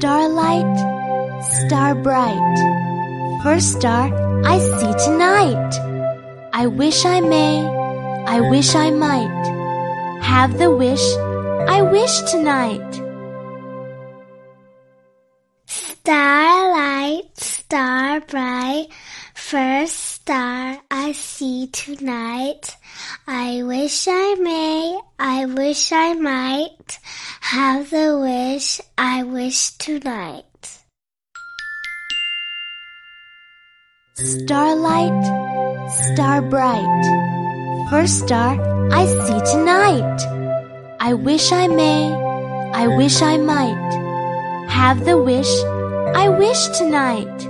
Starlight, star bright, first star I see tonight. I wish I may, I wish I might have the wish I wish tonight. Starlight, star bright, first star I see tonight. I wish I may, I wish I might have the wish I wish tonight. Starlight, star bright, first star I see tonight. I wish I may, I wish I might have the wish I wish tonight.